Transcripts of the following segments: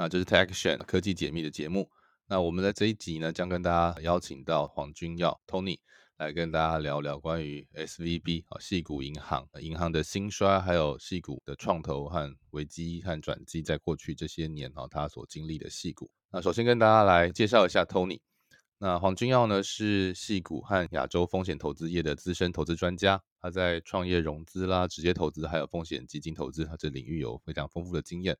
那这是 Tech Action 科技解密的节目。那我们在这一集呢，将跟大家邀请到黄君耀 Tony 来跟大家聊聊关于 SVB 啊，细谷银行银行的兴衰，还有细谷的创投和危机和转机，在过去这些年啊，他所经历的细谷。那首先跟大家来介绍一下 Tony。那黄君耀呢是细谷和亚洲风险投资业的资深投资专家，他在创业融资啦、直接投资还有风险基金投资，他这领域有非常丰富的经验，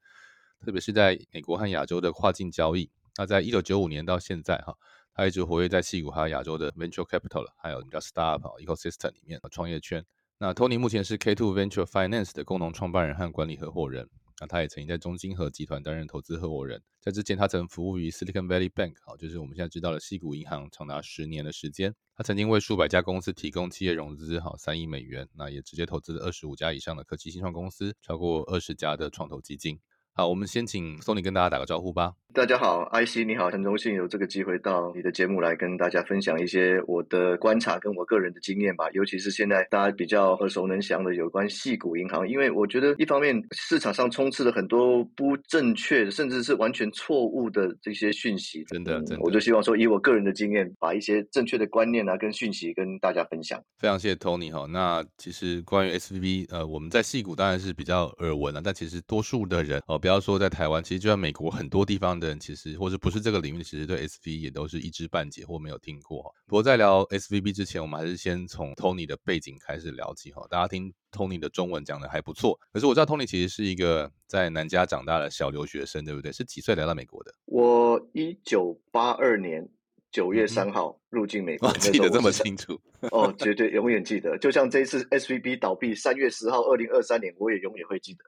特别是在美国和亚洲的跨境交易。那在一九九五年到现在哈，他一直活跃在细谷还有亚洲的 venture capital 还有叫 startup ecosystem 里面创业圈。那 Tony 目前是 K Two Venture Finance 的共同创办人和管理合伙人。那他也曾经在中金和集团担任投资合伙人，在之前他曾服务于 Silicon Valley Bank，好，就是我们现在知道的西谷银行，长达十年的时间。他曾经为数百家公司提供企业融资，好三亿美元，那也直接投资了二十五家以上的科技新创公司，超过二十家的创投基金。好，我们先请 Sony 跟大家打个招呼吧。大家好，IC 你好，很荣幸有这个机会到你的节目来跟大家分享一些我的观察跟我个人的经验吧。尤其是现在大家比较耳熟能详的有关细股银行，因为我觉得一方面市场上充斥了很多不正确甚至是完全错误的这些讯息，真的，真的，我就希望说以我个人的经验，把一些正确的观念啊跟讯息跟大家分享。非常谢谢 Tony 哈。那其实关于 SVB，呃，我们在细股当然是比较耳闻了，但其实多数的人哦，不要说在台湾，其实就在美国很多地方。的人其实或者不是这个领域，其实对 S V 也都是一知半解或没有听过。不过在聊 S V B 之前，我们还是先从 Tony 的背景开始聊起哈。大家听 Tony 的中文讲的还不错，可是我知道 Tony 其实是一个在南加长大的小留学生，对不对？是几岁来到美国的？我一九八二年九月三号入境美国，记得这么清楚 哦，绝对永远记得。就像这一次 S V B 倒闭三月十号，二零二三年，我也永远会记得。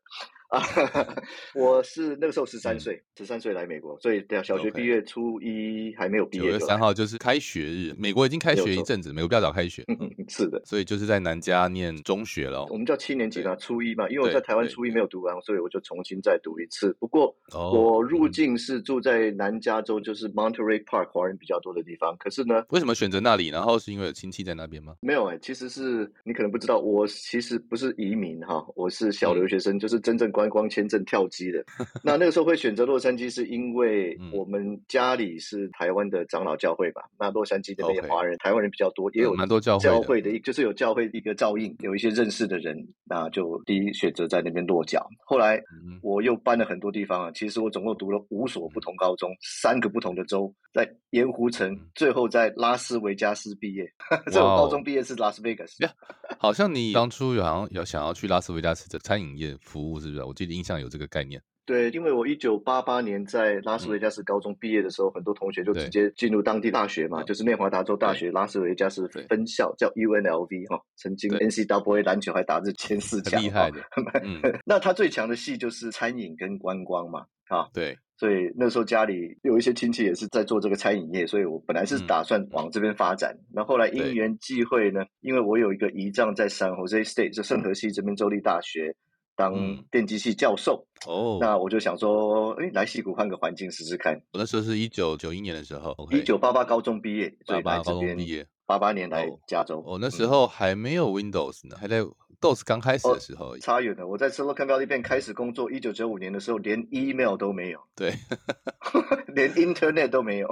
啊，我是那个时候十三岁，十三岁来美国，所以对啊，小学毕业初一还没有毕业。九月三号就是开学日，美国已经开学一阵子，美国比较早开学。嗯是的，所以就是在南加念中学了。我们叫七年级嘛，初一嘛，因为我在台湾初一没有读完，所以我就重新再读一次。不过我入境是住在南加州，就是 Monterey Park 华人比较多的地方。可是呢，为什么选择那里？然后是因为有亲戚在那边吗？没有哎，其实是你可能不知道，我其实不是移民哈，我是小留学生，就是真正。观光签证跳机的，那那个时候会选择洛杉矶，是因为我们家里是台湾的长老教会吧？那洛杉矶那边华人、台湾人比较多，也有蛮多教会的，就是有教会一个照应，有一些认识的人，那就第一选择在那边落脚。后来我又搬了很多地方啊，其实我总共读了五所不同高中，三个不同的州，在盐湖城，最后在拉斯维加斯毕业。这我高中毕业是拉斯维加斯。好像你当初好像有想要去拉斯维加斯的餐饮业服务，是不是？我记得印象有这个概念。对，因为我一九八八年在拉斯维加斯高中毕业的时候，很多同学就直接进入当地大学嘛，就是内华达州大学拉斯维加斯分校，叫 UNLV 哈，曾经 NCAA 篮球还打至前四强，厉害的。那他最强的系就是餐饮跟观光嘛，啊，对，所以那时候家里有一些亲戚也是在做这个餐饮业，所以我本来是打算往这边发展。那后来因缘际会呢，因为我有一个姨丈在 San Jose State，就圣荷西这边州立大学。当电机系教授哦，那我就想说，哎，来西谷换个环境试试看。我那时候是一九九一年的时候，一九八八高中毕业，八八高中毕业，八八年来加州。我那时候还没有 Windows 呢，还在。DOS 刚开始的时候，差远了。我在 Silicon Valley 边开始工作，一九九五年的时候，连 email 都没有，对，连 Internet 都没有，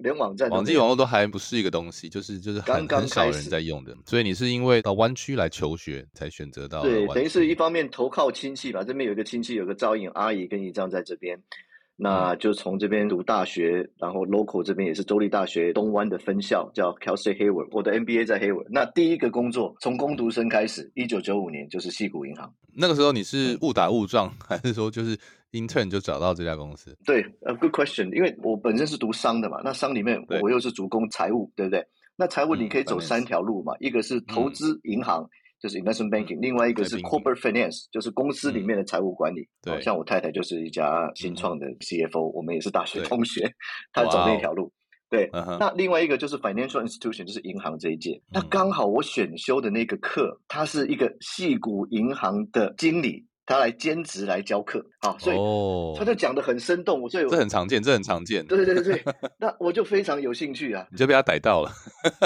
连网站、网际网络都还不是一个东西，就是就是很很少人在用的。所以你是因为到湾区来求学，才选择到对，等于是一方面投靠亲戚吧。这边有个亲戚，有个照应阿姨跟姨丈在这边。那就从这边读大学，然后 local 这边也是州立大学东湾的分校，叫 Cal State Hayward。我的 MBA 在 Hayward。那第一个工作从攻读生开始，一九九五年就是西谷银行。那个时候你是误打误撞，还是说就是 intern 就找到这家公司？对，呃，good question。因为我本身是读商的嘛，那商里面我又是主攻财务，对不对？那财务你可以走三条路嘛，一个是投资银行。就是 investment banking，另外一个是 corporate finance，就是公司里面的财务管理。对，像我太太就是一家新创的 CFO，我们也是大学同学，她走那条路。对，那另外一个就是 financial institution，就是银行这一届。那刚好我选修的那个课，它是一个系股银行的经理。他来兼职来教课，好，所以他就讲的很生动，所以这很常见，这很常见。对对对对，那我就非常有兴趣啊，你就被他逮到了，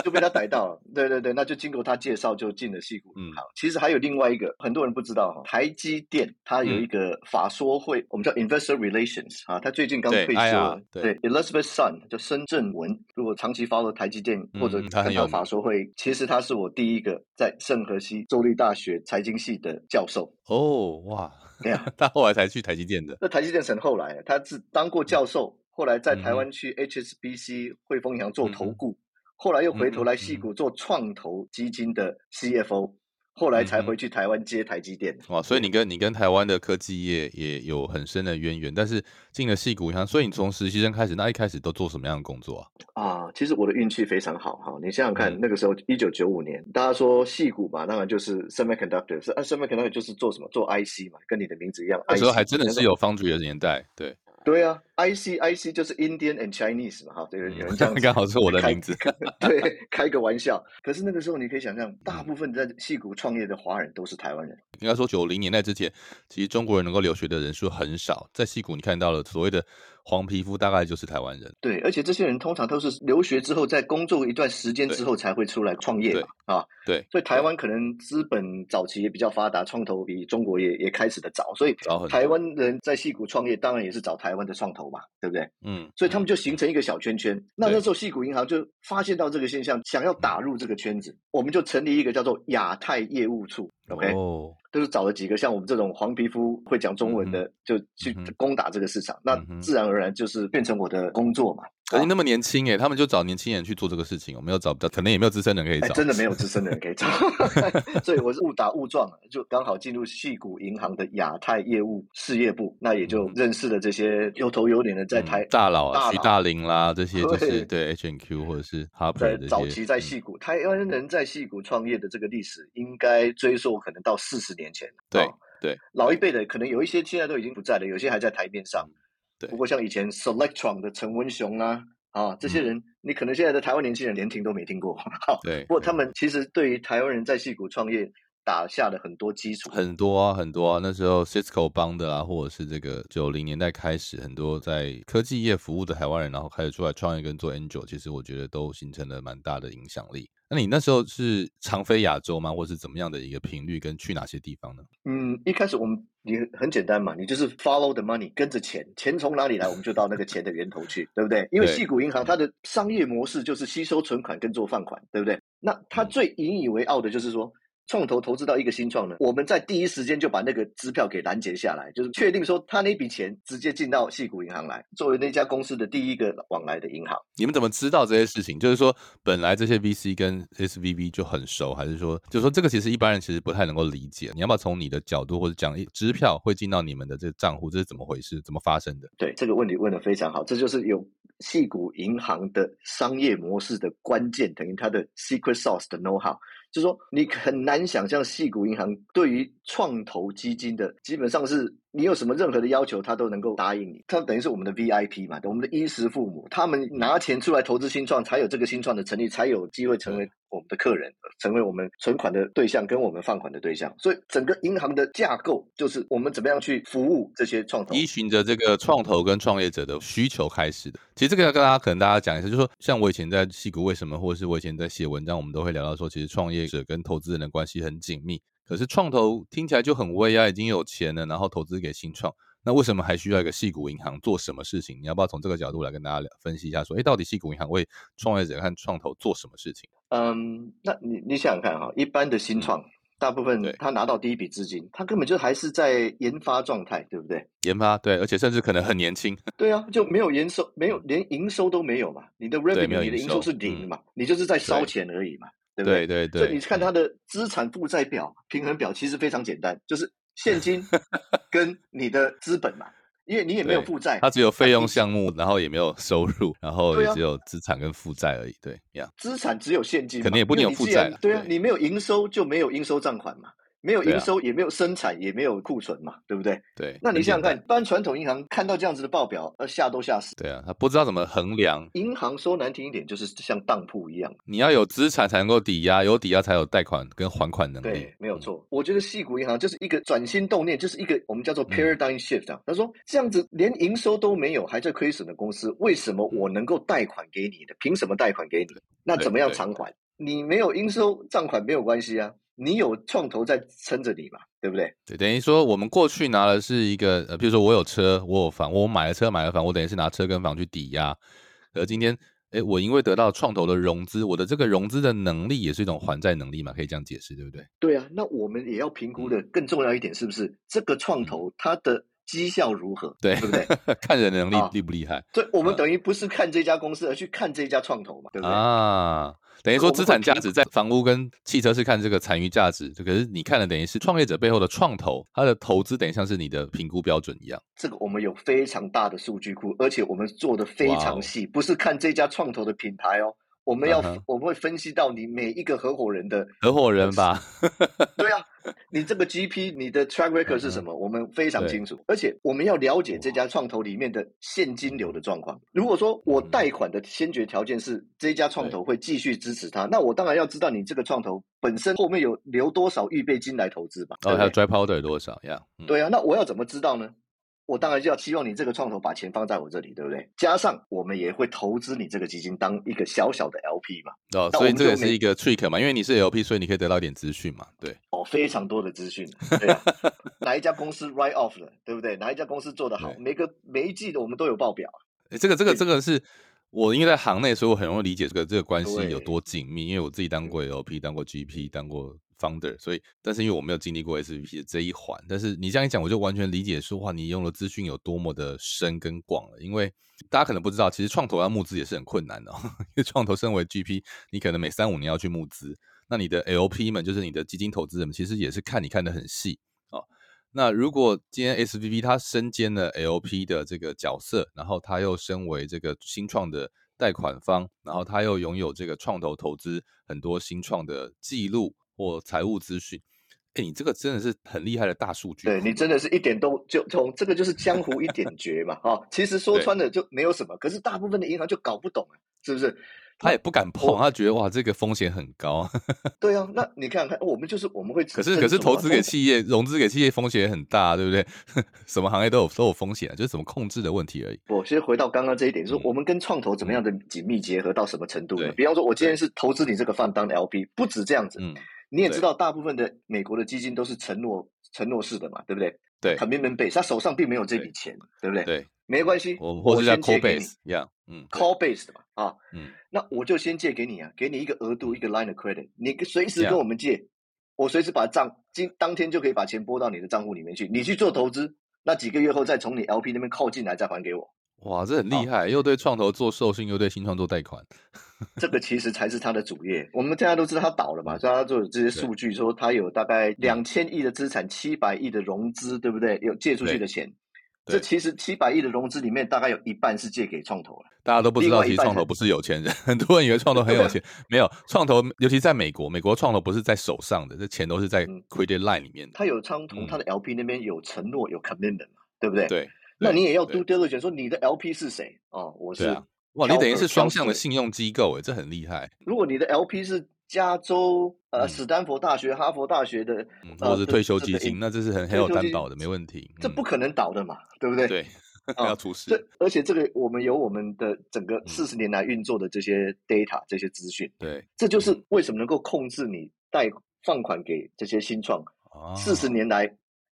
就被他逮到了。对对对，那就经过他介绍，就进了戏股嗯，好。其实还有另外一个，很多人不知道哈，台积电它有一个法说会，我们叫 Investor Relations 啊，他最近刚退休，对 Elizabeth Sun 叫深圳文。如果长期 follow 台积电或者看到法说会，其实他是我第一个在圣何西州立大学财经系的教授。哦，哇，对啊，他后来才去台积电的。那台积电很后来，他是当过教授，后来在台湾去 HSBC 汇丰银行做投顾，后来又回头来戏谷做创投基金的 CFO。后来才回去台湾接台积电。哇，所以你跟你跟台湾的科技业也有很深的渊源，但是进了戏股银行，所以你从实习生开始，那一开始都做什么样的工作啊？啊，其实我的运气非常好哈。你想想看，那个时候一九九五年，大家说戏股嘛，当然就是 semiconductor，是啊，semiconductor 就是做什么？做 IC 嘛，跟你的名字一样。那时候还真的是有 foundry 的年代，对。对啊，IC IC 就是 Indian and Chinese 嘛，哈，这个有人这样 刚好是我的名字，对，开个玩笑。可是那个时候你可以想象，大部分在戏谷创业的华人都是台湾人。应该说九零年代之前，其实中国人能够留学的人数很少，在戏谷你看到了所谓的。黄皮肤大概就是台湾人，对，而且这些人通常都是留学之后，在工作一段时间之后才会出来创业嘛，啊，对，所以台湾可能资本早期也比较发达，创投比中国也也开始的早，所以台湾人在戏谷创业，当然也是找台湾的创投嘛，对不对？嗯，所以他们就形成一个小圈圈。那那时候细谷银行就发现到这个现象，想要打入这个圈子，我们就成立一个叫做亚太业务处。OK，就是找了几个像我们这种黄皮肤会讲中文的，就去攻打这个市场。那自然而然就是变成我的工作嘛。可是那么年轻哎，他们就找年轻人去做这个事情，我没有找不到，可能也没有资深人可以找。真的没有资深的人可以找，所以我是误打误撞，就刚好进入细谷银行的亚太业务事业部，那也就认识了这些有头有脸的在台大佬啊，徐大林啦，这些 就是对。H and Q 或者是 Harper 早期在细谷，台湾人在细谷创业的这个历史，应该追溯可能到四十年前。对对，老一辈的可能有一些现在都已经不在了，有些还在台面上。对，不过像以前 Selectron 的陈文雄啊，啊，这些人，你可能现在的台湾年轻人连听都没听过。对，不过他们其实对于台湾人在戏谷创业打下了很多基础。很多啊，很多啊，那时候 Cisco 帮的啊，或者是这个九零年代开始，很多在科技业服务的台湾人，然后开始出来创业跟做 Angel，其实我觉得都形成了蛮大的影响力。那你那时候是常飞亚洲吗，或是怎么样的一个频率，跟去哪些地方呢？嗯，一开始我们你很简单嘛，你就是 follow the money，跟着钱，钱从哪里来，我们就到那个钱的源头去，对不对？因为细谷银行它的商业模式就是吸收存款跟做放款，对不对？那它最引以为傲的就是说。创投投资到一个新创呢，我们在第一时间就把那个支票给拦截下来，就是确定说他那笔钱直接进到细谷银行来，作为那家公司的第一个往来的银行。你们怎么知道这些事情？就是说，本来这些 VC 跟 SVB 就很熟，还是说，就是说这个其实一般人其实不太能够理解。你要不要从你的角度或者讲，支票会进到你们的这个账户，这是怎么回事？怎么发生的？对这个问题问的非常好，这就是有细谷银行的商业模式的关键，等于它的 secret sauce 的 know how。就是说，你很难想象，细谷银行对于创投基金的，基本上是你有什么任何的要求，他都能够答应你。他等于是我们的 VIP 嘛，我们的衣食父母，他们拿钱出来投资新创，才有这个新创的成立，才有机会成为。我们的客人成为我们存款的对象，跟我们放款的对象，所以整个银行的架构就是我们怎么样去服务这些创投，依循着这个创投跟创业者的需求开始的。其实这个要跟大家可能大家讲一下，就是说，像我以前在戏谷为什么，或者是我以前在写文章，我们都会聊到说，其实创业者跟投资人的关系很紧密。可是创投听起来就很威啊，已经有钱了，然后投资给新创。那为什么还需要一个细股银行做什么事情？你要不要从这个角度来跟大家聊分析一下？说，哎，到底细股银行为创业者和创投做什么事情？嗯，那你你想想看哈，一般的新创，大部分他拿到第一笔资金，他根本就还是在研发状态，对不对？研发对，而且甚至可能很年轻。对啊，就没有营收，没有连营收都没有嘛？你的 revenue，你的营收是零嘛？你就是在烧钱而已嘛？对不对？对对。所以你看他的资产负债表、平衡表，其实非常简单，就是现金 跟你的资本嘛。因为你也没有负债，它只有费用项目，然后也没有收入，然后也只有资产跟负债而已。对呀，资产只有现金嘛，肯定也不能有负债啦对啊，你没有营收就没有应收账款嘛，没有营收也没有生产也没有库存嘛，对不对？对。那你想想看，一般传统银行看到这样子的报表，呃，吓都吓死。对啊，他不知道怎么衡量。银行说难听一点，就是像当铺一样。你要有资产才能够抵押，有抵押才有贷款跟还款能力对。，没有嗯。错。我觉得细谷银行就是一个转心动念，就是一个我们叫做嗯 paradigm shift 啊。他说这样子连营收都没有，还在亏损的公司，为什么我能够贷款给你的？凭什么贷款给你？那怎么样对偿还？你没有应收账款没有关系啊，你有创投在撑着你嘛，对不对？对，等于说我们过去拿的是一个，呃，比如说我有车，我有房，我买了车买了房，我等于是拿车跟房去抵押。而今天，哎，我因为得到创投的融资，我的这个融资的能力也是一种还债能力嘛，可以这样解释，对不对？对啊，那我们也要评估嗯的更重要一点，是不是这个创投它的绩效如何？对，对不对？看人能力啊厉不厉害对，我们啊等于不是看这家公司，而去看这家创投嘛，对不对？啊？等于说资产价值在房屋跟汽车是看这个残余价值，这可是你看的等于是创业者背后的创投，它的投资等于像是你的评估标准一样。这个我们有非常大的数据库，而且我们做的非常细，不是看这家创投的品牌哦，我们要、我们会分析到你每一个合伙人的，合伙人吧，对啊，你这个 GP 你的 track record 是什么，我们非常清楚，而且我们要了解这家创投里面的现金流的状况。如果说我贷款的先决条件是这家创投会继续支持他，那我当然要知道你这个创投本身后面有留多少预备金来投资吧，然后还有？dry powder 多少呀？嗯。对啊，那我要怎么知道呢？我当然就要期望你这个创投把钱放在我这里，对不对？加上我们也会投资你这个基金当一个小小的 LP 嘛，哦，所以这也是一个 trick 嘛，因为你是 LP，所以你可以得到一点资讯嘛，对。哦，非常多的资讯，对啊，哪一家公司 write off 了，对不对？哪一家公司做得好，每个每一季的我们都有报表啊。诶这个这个这个是我因为在行内，所以我很容易理解这个这个关系有多紧密。因为我自己当过 LP，当过 GP，当过 founder，所以但是因为我没有经历过 SVP 的这一环，但是你这样一讲，我就完全理解说话，你用的资讯有多么的深跟广了。因为大家可能不知道，其实创投要募资也是很困难的、哦，因为创投身为 GP，你可能每三五年要去募资，那你的 LP 们就是你的基金投资人，其实也是看你看得很细啊。那如果今天 SVP 他身兼了 LP 的这个角色，然后他又身为这个新创的贷款方，然后他又拥有这个创投投资很多新创的记录或财务资讯，哎，你这个真的是很厉害的大数据。对你真的是一点都就从这个就是江湖一点绝嘛，哈、其实说穿了就没有什么，可是大部分的银行就搞不懂啊，是不是？他也不敢碰，他觉得哇，这个风险很高。对啊，那你看看，我们就是我们会可是可是投资给企业、融资给企业风险也很大，对不对？什么行业都有都有风险，就是怎么控制的问题而已。我先回到刚刚这一点，就是嗯我们跟创投怎么样的紧密结合到什么程度呢对？比方说，我今天是投资你这个 fund 当 LP，不止这样子，嗯，你也知道，大部分的美国的基金都是承诺承诺式的嘛，对不对？对。commitment base，他手上并没有这笔钱，对不对？对，没关系，我们或者叫先借 call 给你 base 一样，嗯 call base 的嘛，啊，嗯，那我就先借给你啊，给你一个额度，一个 line of credit，你随时跟我。们借，我随时把账今当天就可以把钱拨到你的账户里面去，你去做投资，那几个月后再从你 LP 那边扣进来再还给我，哇，这很厉好害，又对创投做授信，又对新创做贷款。这个其实才是他的主业。我们大家都知道他倒了嘛，嗯所以他就有这些数据说他有大概两千亿的资产，七百亿的融资，对不对？有借出去的钱。对这其实七百亿的融资里面，大概有一半是借给创投了。大家都不知道，其实创投不是有钱人，很多人以为创投很有钱，没有创投，尤其在美国，美国创投不是在手上的，这钱都是在嗯 credit line 里面的。他有相同，嗯他的 LP 那边有承诺，有 commitment 嘛，对不对？。对，那你也要对 due diligence，说你的 LP 是谁？哦，我是。啊哇，你等于是双向的信用机构，诶，这很厉害。如果你的 LP 是加州、呃嗯史丹佛大学、哈佛大学的，或者是退休基金那这是很很有担保的，没问题。嗯这不可能倒的嘛，对不对？对，啊 要出事。这而且这个我们有我们的整个嗯四十年来运作的这些 data 这些资讯，对，这就是嗯为什么能够控制你贷放款给这些新创啊四十年来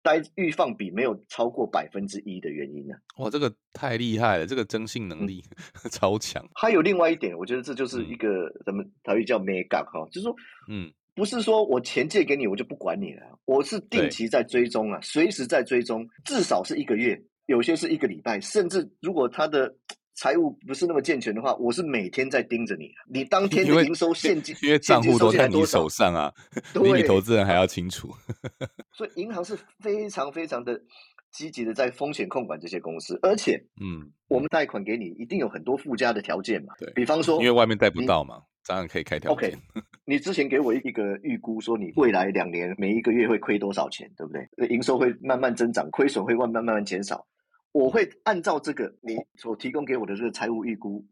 贷预放比没有超过百分之一的原因呢。哇，这个太厉害了，这个征信嗯能力 超强。还有另外一点，我觉得这就是嗯一个咱们台语叫 mega 哈，就是说嗯，不是说我钱借给你我就不管你了，我是定期在追踪啊，随时在追踪，至少是一个月，有些是一个礼拜，甚至如果他的财务不是那么健全的话，我是每天在盯着你，你当天的营收现金因为账户都在你手上啊，比你投资人还要清楚。所以银行是非常非常的积极的在风险控管这些公司，而且嗯，我们贷款给你一定有很多附加的条件嘛，对比方说因为外面贷不到嘛，当然可以开条 OK，你之前给我一个预估，说你未来两年每一个月会亏多少钱，对不对？呃营收会慢慢增长，亏损会慢慢慢慢减少。我会按照这个你所提供给我的这个财务预估，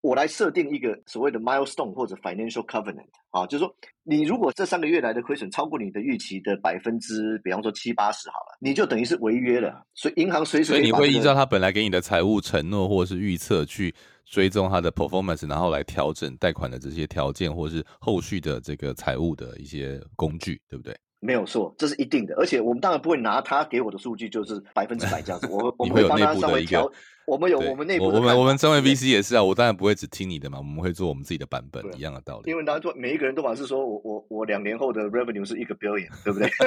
我来设定一个所谓的 milestone 或者 financial covenant 啊，就是说你如果这三个月来的亏损超过你的预期的百分之，比方说七八十好了，你就等于是违约了。所以银行随时所以你会依照他本来给你的财务承诺或者是预测去追踪他的 performance，然后来调整贷款的这些条件，或是后续的这个财务的一些工具，对不对？没有错，这是一定的。而且我们当然不会拿他给我的数据就是百分之百这样子，我 我们会帮他稍微调。我们有对我们内部我我们我们身为对 VC 也是啊，我当然不会只听你的嘛，我们会做我们自己的版本对，一样的道理因。为大家做每一个人都好像是说我我我两年后的 revenue 是一个 billion，对不对？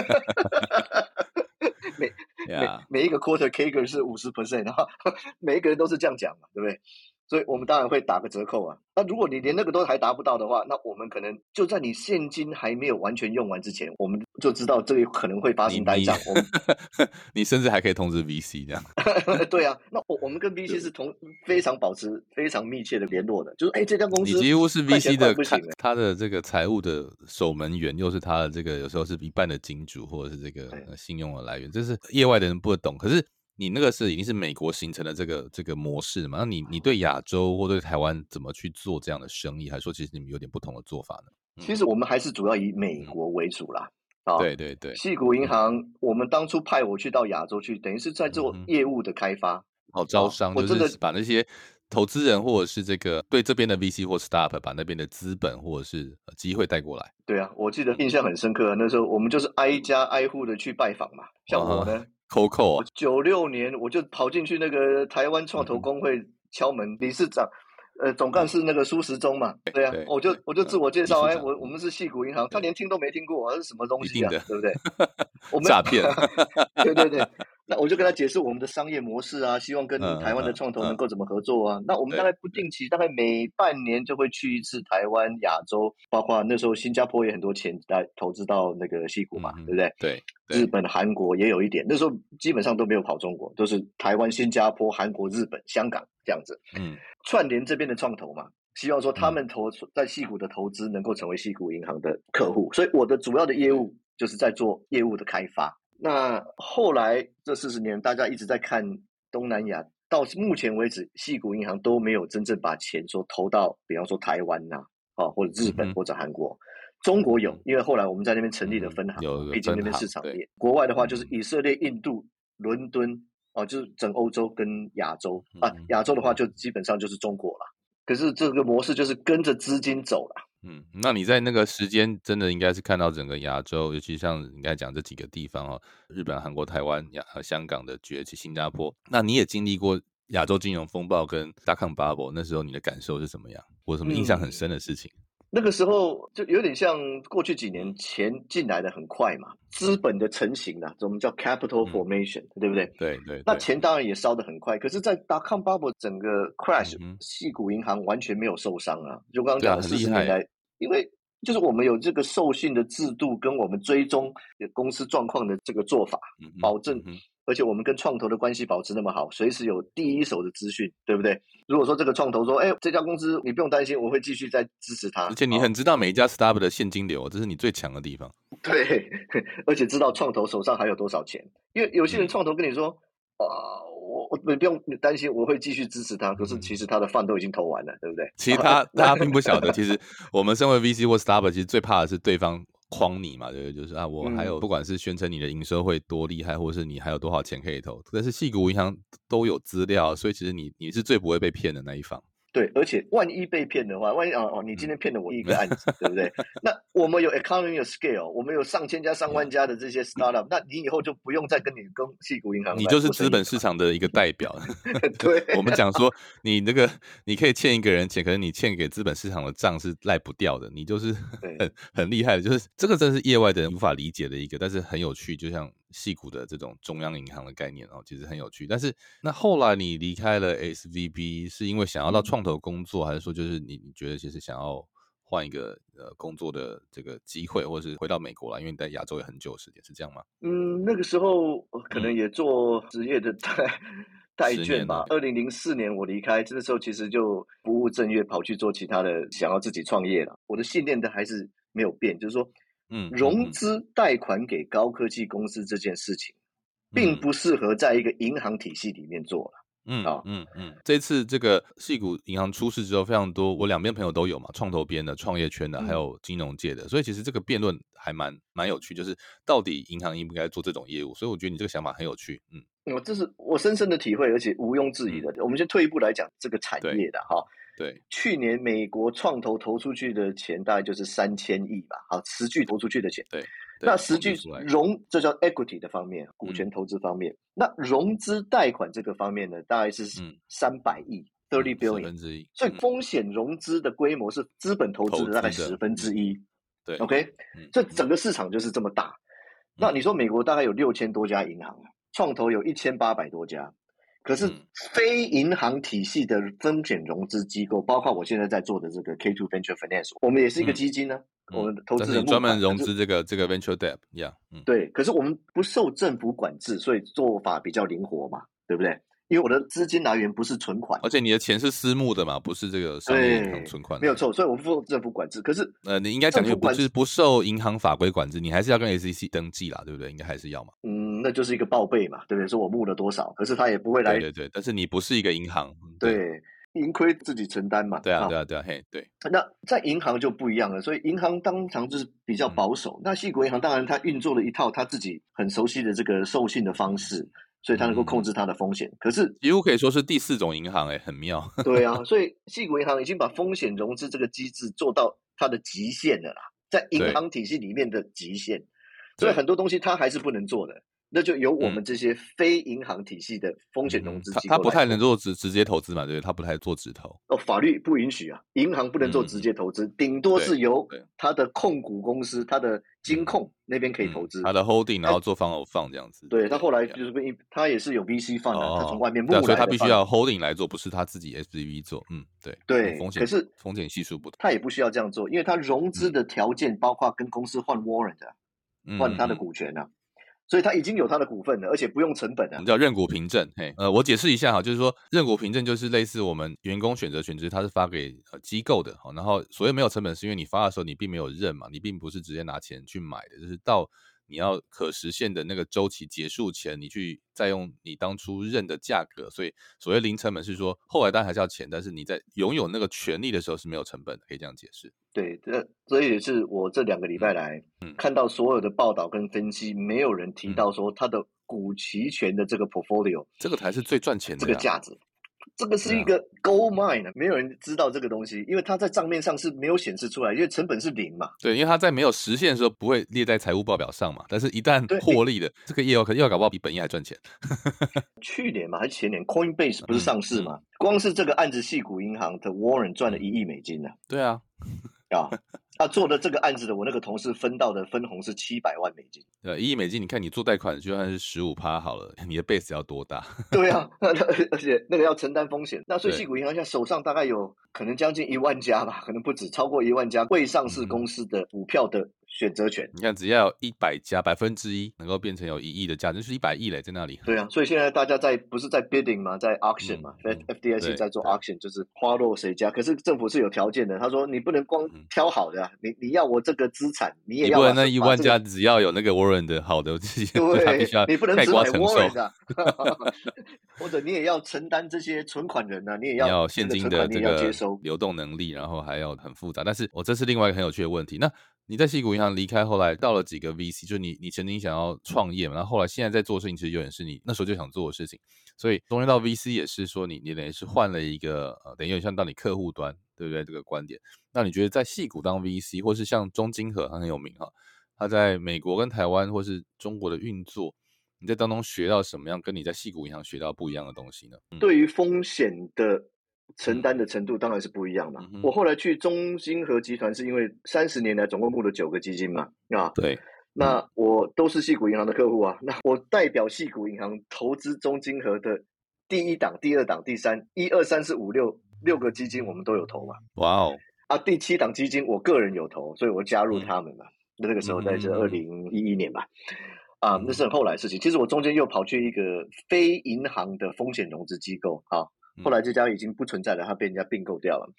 每每呀，每一个 quarter CAGR 是五十 percent，然后每一个人都是这样讲嘛，对不对？所以我们当然会打个折扣啊。那如果你连那个都还达不到的话，那我们可能就在你现金还没有完全用完之前，我们就知道这个可能会发你你生呆账。我们 你甚至还可以通知 VC 这样。对啊，那我我们跟 VC 是同非常保持非常密切的联络的，就是哎，这家公你司几乎是 VC 的看他的这个财务的守门员，又是他的这个有时候是一半的金主，或者是这个信用的来源，这是业外的人不懂。可是你那个是已经是美国形成的这个这个模式嘛？那你你对亚洲或对台湾怎么去做这样的生意，还是说其实你们有点不同的做法呢？其实我们还是主要以美国为主啦。啊，嗯对对对，细谷银行，我们当初派我去到亚洲去，等于是在做业务的开发。好招商，就我真的是把那些投资人或者是这个对这边的 VC 或 startup 把那边的资本或者是呃机会带过来。对啊，我记得印象很深刻。那时候我们就是挨家挨户的去拜访嘛。像我呢，Coco 我九六年我就跑进去那个台湾创投工会敲门，理事长。呃，总干事那个苏时忠嘛，对啊，我就我就自我介绍，哎，我我们是戏谷银行，他连听都没听过，这是什么东西啊对不对？我们诈骗 对对对，那我就跟他解释我们的商业模式啊，希望跟嗯台湾的嗯创投嗯能够怎么合作啊。那我们大概不定期，大概每半年就会去一次台湾、亚洲，包括那时候新加坡也很多钱来投资到那个西谷嘛，嗯对不对？对对日本、韩国也有一点，那时候基本上都没有跑中国，都是台湾、新加坡、韩国、日本、香港这样子嗯串联这边的创投嘛。希望说他嗯们投在戏谷的投资能够成为戏谷银行的客户，所以我的主要的业务就是在做业务的开发。那后来这四十年，大家一直在看东南亚，到目前为止，细谷银行都没有真正把钱说投到，比方说台湾呐、啊，或者日本或者韩国。中国有，因为后来我们在那边成立了分行，毕竟那边市场也。国外的话就是嗯以色列、印度、伦敦，哦，就是整欧洲跟亚洲啊嗯。亚洲的话就基本上就是中国了。可是这个模式就是跟着资金走了。嗯，那你在那个时间真的应该是看到整个亚洲，尤其像你刚才讲这几个地方哦，日本、韩国、台湾、亚和香港的崛起，新加坡，那你也经历过亚洲金融风暴跟大康 bubble，那时候你的感受是怎么样？或什么印象很深的事情？那个时候就有点像过去几年钱进来的很快嘛，资本的成型啊，我们叫 capital 嗯。formation，、对不对？对对，那对。钱当然也烧得很快，可是，在 dot com bubble 整个 crash，嗯哼。细谷银行完全没有受伤啊。就刚刚讲的四十年来，因为就是我们有这个授信的制度，跟我们追踪公司状况的这个做法，嗯保证而且我们跟创投的关系保持那么好，随时有第一手的资讯，对不对？如果说这个创投说，哎，这家公司你不用担心，我会继续再支持他，而且你哦很知道每一家 startup 的现金流，这是你最强的地方。对，而且知道创投手上还有多少钱，因为有些人嗯创投跟你说，啊、我我你不用担心，我会继续支持他，可是嗯其实他的饭都已经投完了，对不对？其实他大家并不晓得，其实我们身为 VC 或 startup，其实最怕的是对方诓你嘛，对不对？就是啊，我还有嗯不管是宣称你的营收会多厉害，或者是你还有多少钱可以投，但是细谷银行都有资料，所以其实你你是最不会被骗的那一方。对，而且万一被骗的话，万一哦哦，你今嗯天骗了我一个案子，对不对？那我们有 economy of scale，我们有上千家、上万家的这些 startup，那你以后就不用再跟你跟细谷银行你就是资本市场的一个代表。对，我们讲说，你那个你可以欠一个人钱，可是你欠给资本市场的账是赖不掉的，你就是很很厉害的，就是这个真是业外的人无法理解的一个，但是很有趣，就像细股的这种中央银行的概念哦，其实很有趣。但是那后来你离开了 SVB，是因为想要到嗯创投工作，还是说就是你你觉得其实想要换一个呃工作的这个机会，或者是回到美国了？因为你在亚洲也很久时间，是这样吗？嗯，那个时候可能也做职业的代代券吧。二零零四年我离开，这个时候其实就不务正业，跑去做其他的，想要自己创业了。我的信念的还是没有变，就是说，嗯，融资贷款给高科技公司这件事情，并不适合在一个银行体系里面做了。嗯啊嗯嗯，这次这个细谷银行出事之后，非常多，我两边朋友都有嘛，创投边的、创业圈的，还有金融界的，所以其实这个辩论还蛮蛮有趣，就是到底银行应不应该做这种业务？所以我觉得你这个想法很有趣。嗯，我这是我深深的体会，而且毋庸置疑的。我们先退一步来讲这个产业的哈。对，去年美国创投投出去的钱大概就是三千亿吧，好，持续投出去的钱。对。那实际融，这叫 equity 的方面，股权投资方面。那融资贷款这个方面呢，大概是三百亿，thirty billion，分之一。所以风险融资的规模是资本投资的大概十分之一。对，OK，这整个市场就是这么大。那你说美国大概有六千多家银行，创投有一千八百多家，可是非银行体系的风险融资机构，包括我现在在做的这个 K two Venture Finance，我们也是一个基金呢。我们投资人专门融资这个这个 venture debt，一样，嗯，对。可是我们不受政府管制，所以做法比较灵活嘛，对不对？因为我的资金来源不是存款，而且你的钱是私募的嘛，不是这个商业银行存款，没有错。所以我们不受政府管制。可是，呃，你应该讲就不是不受银行法规管制，你还是要跟 SEC 登记啦，对不对？应该还是要嘛。嗯，那就是一个报备嘛，对不对？说我募了多少，可是他也不会来，对对对。但是你不是一个银行，对。盈亏自己承担嘛？对啊，对啊，对啊，嘿，对。那在银行就不一样了，所以银行当常就是比较保守。那细国银行当然它运作了一套它自己很熟悉的这个授信的方式，所以它能够控制它的风险。可是几乎可以说是第四种银行，哎，很妙。对啊，所以细谷银行已经把风险融资这个机制做到它的极限了啦，在银行体系里面的极限，所以很多东西它还是不能做的。那就由我们这些非银行体系的风险融资机构，他不太能做直直接投资嘛，对？他不太做直投。哦，法律不允许啊，银行不能做直接投资，顶多是由他的控股公司、他的金控那边可以投资。他的 holding 然后做放偶放这样子。对他后来就是被他也是有 VC 放的，他从外面募来的。所以他必须要 holding 来做，不是他自己 SPV 做。嗯，对对。风险可是风险系数不同，他也不需要这样做，因为他融资的条件包括跟公司换 warrant，换他的股权啊。所以他已经有他的股份了，而且不用成本啊。我们叫认股凭证，嘿，呃，我解释一下哈，就是说认股凭证就是类似我们员工选择权，只是它是发给机构的，哈，然后所谓没有成本，是因为你发的时候你并没有认嘛，你并不是直接拿钱去买的，就是到。你要可实现的那个周期结束前，你去再用你当初认的价格，所以所谓零成本是说，后来当然还是要钱，但是你在拥有那个权利的时候是没有成本的，可以这样解释。对，这所以也是我这两个礼拜来看到所有的报道跟分析，没有人提到说他的股期权的这个 portfolio，这个才是最赚钱的这个价值。这个是一个 gold mine，没有人知道这个东西，因为它在账面上是没有显示出来，因为成本是零嘛。对，因为它在没有实现的时候不会列在财务报表上嘛。但是，一旦获利的这个业务，可业务搞不好比本业还赚钱。去年嘛，还是前年，Coinbase 不是上市嘛？光是这个案子，系股银行的 Warren 赚了一亿美金呢。对啊。啊，他做的这个案子的，我那个同事分到的分红是七百万美金。对，一亿美金，你看你做贷款就算是十五趴好了，你的 base 要多大？对啊，而且那个要承担风险。那所以，细股银行现在手上大概有可能将近一万家吧，可能不止，超过一万家未上市公司的股票的。选择权，你看，只要一百家百分之一能够变成有一亿的价值，就是一百亿嘞，在那里。对啊，所以现在大家在不是在 bidding 吗？在 auction 嘛，FDIC 在做 auction，就是花落谁家。可是政府是有条件的，他说你不能光挑好的，你你要我这个资产，你也要。不能那一万家只要有那个 warrant 的好的，对，你不能只买 warrant 的，或者你也要承担这些存款人呢，你也要现金的这个流动能力，然后还要很复杂。但是我这是另外一个很有趣的问题，那。你在西谷银行离开，后来到了几个 VC，就是你你曾经想要创业嘛，然后后来现在在做事情，其实有点是你那时候就想做的事情，所以中间到 VC 也是说你你等于是换了一个呃，等于有像到你客户端，对不对？这个观点，那你觉得在戏谷当 VC，或是像中金和他很有名哈，他在美国跟台湾或是中国的运作，你在当中学到什么样，跟你在戏谷银行学到不一样的东西呢？对于风险的。承担的程度当然是不一样嘛。我后来去中金和集团，是因为三十年来总共募了九个基金嘛，啊，对，那我都是细谷银行的客户啊，那我代表细谷银行投资中金和的第一档、第二档、第三一二三四五六六个基金，我们都有投嘛。哇哦！啊，第七档基金我个人有投，所以我加入他们嘛。那那个时候在这二零一一年吧，啊，那是很后来事情。其实我中间又跑去一个非银行的风险融资机构，啊，后来这家已经不存在了，它被人家并购掉了。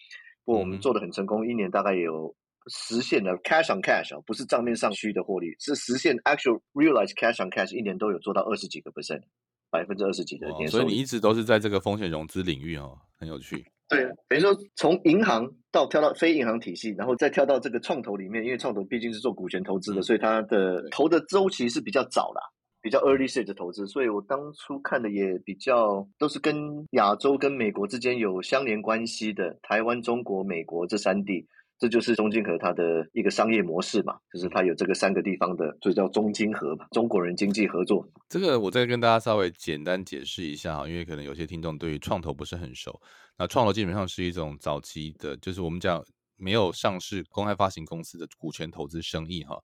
不过我们做的很成功，一年大概有实现了 cash on cash 啊，不是账面上虚的获利，是实现 actual realized cash on cash，一年都有做到二十几个 percent，百分之二十几的年所以你一直都是在这个风险融资领域哦，很有趣。对，等于说从银行到跳到非银行体系，然后再跳到这个创投里面，因为创投毕竟是做股权投资的，所以它的投的周期是比较早啦，比较 early stage 的投资。所以我当初看的也比较都是跟亚洲跟美国之间有相连关系的，台湾、中国、美国这三地。这就是中金和它的一个商业模式嘛，就是它有这个三个地方的，所以叫中金和嘛，中国人经济合作。这个我再跟大家稍微简单解释一下哈，因为可能有些听众对于创投不是很熟。那创投基本上是一种早期的，就是我们讲没有上市公开发行公司的股权投资生意哈，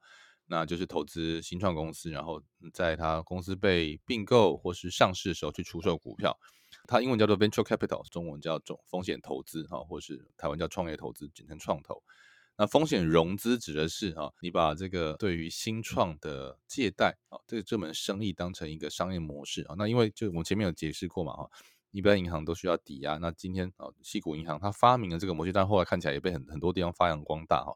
那就是投资新创公司，然后在它公司被并购或是上市的时候去出售股票。它英文叫做 venture capital，中文叫种风险投资哈，或是台湾叫创业投资，简称创投。那风险融资指的是啊，你把这个对于新创的借贷啊，这这门生意当成一个商业模式啊。那因为就我前面有解释过嘛哈，一般银行都需要抵押。那今天啊，西谷银行它发明了这个模具，但后来看起来也被很很多地方发扬光大哈。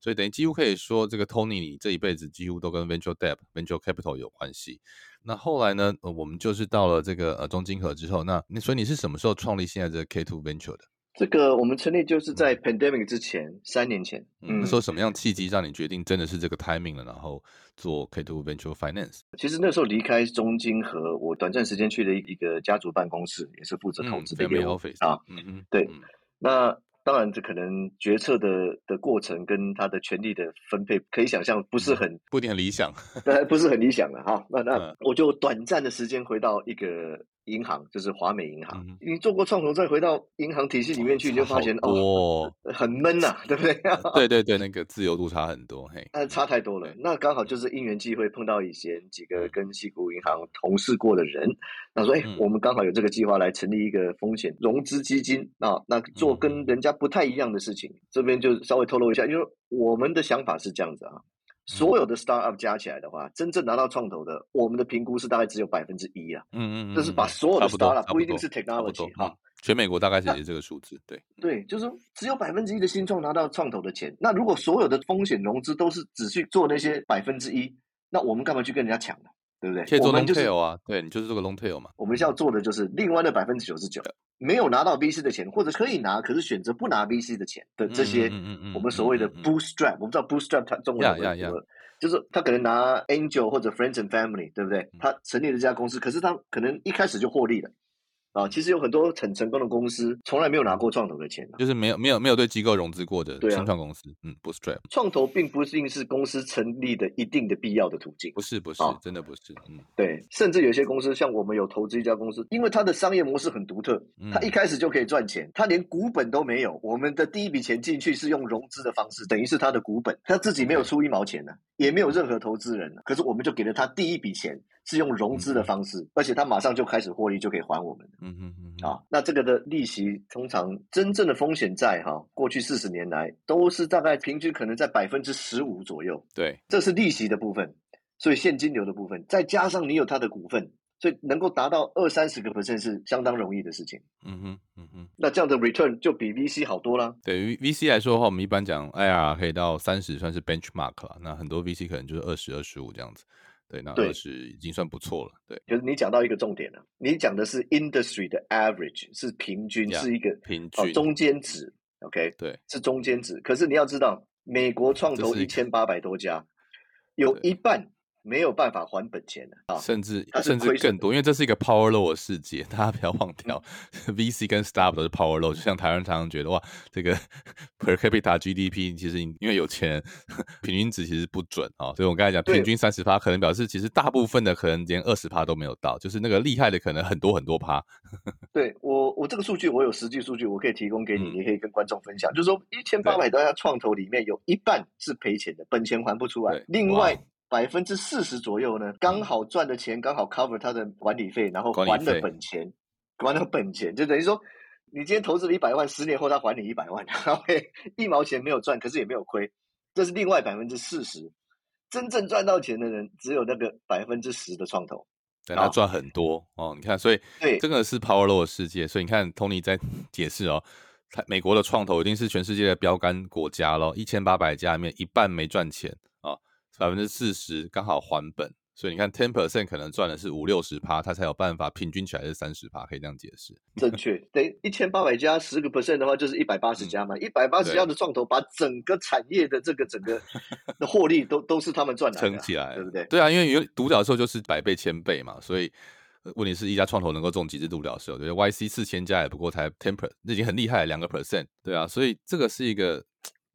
所以等于几乎可以说，这个 Tony 你这一辈子几乎都跟 venture debt、venture capital 有关系。那后来呢？呃，我们就是到了这个呃中金河之后，那那所以你是什么时候创立现在这个 K Two Venture 的？这个我们成立就是在 pandemic 之前三年前。嗯，那时候什么样契机让你决定真的是这个 timing 了，然后做 K Two Venture Finance？其实那时候离开中金和，我短暂时间去了一个家族办公室，也是负责投资的业务啊。嗯嗯，对，那。当然，这可能决策的的过程跟他的权力的分配，可以想象不是很不一定很理想，不是很理想了哈。那那我就短暂的时间回到一个。银行就是华美银行，你做过创投再回到银行体系里面去，你就发现哦，很闷呐，对不对？对对对，那个自由度差很多，嘿，那，差太多了。那刚好就是因缘际会碰到以前几个跟西谷银行同事过的人，那说哎，我们刚好有这个计划来成立一个风险融资基金啊，那做跟人家不太一样的事情，这边就稍微透露一下，就是我们的想法是这样子啊。所有的 startup 加起来的话，真正拿到创投的，我们的评估是大概只有百分之一啊。嗯嗯，就是把所有的 startup 不一定是 technology 哈，全美国大概是这个数字。对对，就是只有百分之一的新创拿到创投的钱。那如果所有的风险融资都是只去做那些百分之一，那我们干嘛去跟人家抢呢？对不对？可以做 long tail 啊，对你就是做个 long tail 嘛。我们要做的就是另外的百分之九十九，没有拿到 VC 的钱，或者可以拿，可是选择不拿 VC 的钱的这些，我们所谓的 bootstrap，我们知道 bootstrap 它中文怎么说，就是他可能拿 angel 或者 friends and family，对不对？他成立了这家公司，可是他可能一开始就获利了。啊，其实有很多很成功的公司，从来没有拿过创投的钱，就是没有没有没有对机构融资过的新创公司。嗯，bootstrap 创投并不一定是公司成立的一定的必要的途径，不是不是，真的不是。嗯，对，甚至有些公司，像我们有投资一家公司，因为它的商业模式很独特，它一开始就可以赚钱，它连股本都没有。我们的第一笔钱进去是用融资的方式，等于是它的股本，它自己没有出一毛钱呢，也没有任何投资人，可是我们就给了他第一笔钱。是用融资的方式，而且他马上就开始获利，就可以还我们。嗯嗯嗯。啊，那这个的利息通常真正的风险债哈，过去四十年来都是大概平均可能在百分之十五左右。对，这是利息的部分，所以现金流的部分，再加上你有他的股份，所以能够达到二三十个 percent 是相当容易的事情。嗯哼嗯哼。那这样的 return 就比 VC 好多了。对于 VC 来说的话，我们一般讲，IR，可以到三十算是 benchmark 了。那很多 VC 可能就是二十二十五这样子。对，那二十已经算不错了。对，就是你讲到一个重点了，你讲的是 industry 的 average 是平均，是一个平均中间值。OK，对，是中间值。可是你要知道，美国创投一千八百多家，有一半。没有办法还本钱的啊，甚至甚至更多，因为这是一个 power low 的世界，大家不要忘掉，VC 跟 startup 都是 power low。就像台湾常常觉得哇，这个 per capita GDP 其实因为有钱，平均值其实不准啊。所以我刚才讲平均三十趴，可能表示其实大部分的可能连二十趴都没有到，就是那个厉害的可能很多很多趴。对我，我这个数据我有实际数据，我可以提供给你，你可以跟观众分享。就是说一千八百多家创投里面有一半是赔钱的，本钱还不出来，另外。百分之四十左右呢，刚好赚的钱刚好 cover 他的管理费，然后还了本钱，还了本钱，就等于说你今天投资了一百万，十年后他还你一百万，OK，一毛钱没有赚，可是也没有亏，这是另外百分之四十。真正赚到钱的人只有那个百分之十的创投，但他赚很多哦。你看，所以对这个是 Power Law 的世界。所以你看，Tony 在解释哦，美国的创投一定是全世界的标杆国家咯，一千八百家里面一半没赚钱啊，百分之四十刚好还本。所以你看，ten percent 可能赚的是五六十趴，他才有办法平均起来是三十趴，可以这样解释。正确，等一千八百家十个 percent 的话，就是一百八十家嘛。一百八十家的创投，把整个产业的这个整个 的获利都都是他们赚来的，撑起来，对不对？对啊，因为有独角兽就是百倍千倍嘛，所以问题是一家创投能够中几只独角兽？对，YC 四千家也不过才 ten per，那已经很厉害，两个 percent，对啊，所以这个是一个。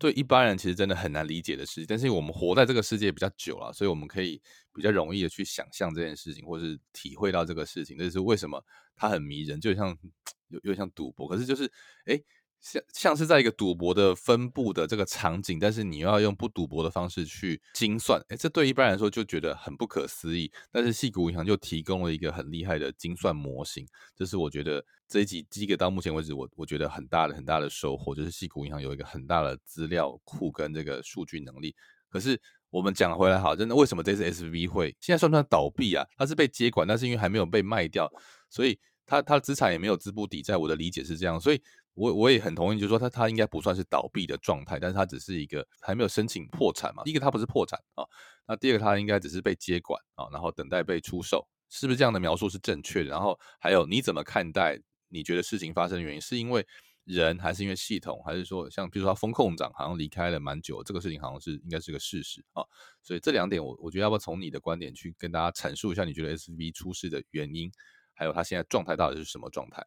对一般人其实真的很难理解的事情，但是我们活在这个世界比较久了，所以我们可以比较容易的去想象这件事情，或是体会到这个事情。这是为什么它很迷人，就像 有有点像赌博，可是就是哎。像像是在一个赌博的分布的这个场景，但是你又要用不赌博的方式去精算，哎，这对一般来说就觉得很不可思议。但是细谷银行就提供了一个很厉害的精算模型，这是我觉得这一集第一个到目前为止我我觉得很大的很大的收获，就是细谷银行有一个很大的资料库跟这个数据能力。可是我们讲回来好，真的为什么这次 S V 会现在算不算倒闭啊？它是被接管，但是因为还没有被卖掉，所以它它资产也没有资不抵债。我的理解是这样，所以。我我也很同意，就是说他他应该不算是倒闭的状态，但是他只是一个还没有申请破产嘛。第一个他不是破产啊，那第二个他应该只是被接管啊，然后等待被出售，是不是这样的描述是正确的？然后还有你怎么看待？你觉得事情发生的原因是因为人，还是因为系统，还是说像比如说风控长好像离开了蛮久，这个事情好像是应该是个事实啊。所以这两点我我觉得要不要从你的观点去跟大家阐述一下，你觉得 S V 出事的原因，还有他现在状态到底是什么状态？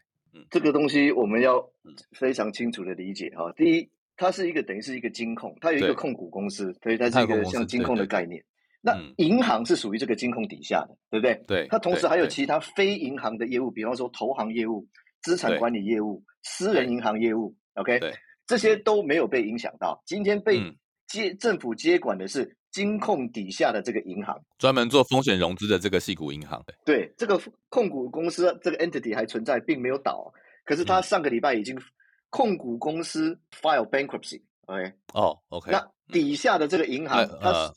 这个东西我们要非常清楚的理解哈。第一，它是一个等于是一个金控，它有一个控股公司，所以它是一个像金控的概念。那银行是属于这个金控底下的，对不对？对。它同时还有其他非银行的业务，比方说投行业务、资产管理业务、私人银行业务。OK，这些都没有被影响到。今天被接政府接管的是。金控底下的这个银行，专门做风险融资的这个系股银行，对这个控股公司这个 entity 还存在，并没有倒。可是他上个礼拜已经控股公司 file bankruptcy，OK？哦，OK。那底下的这个银行，它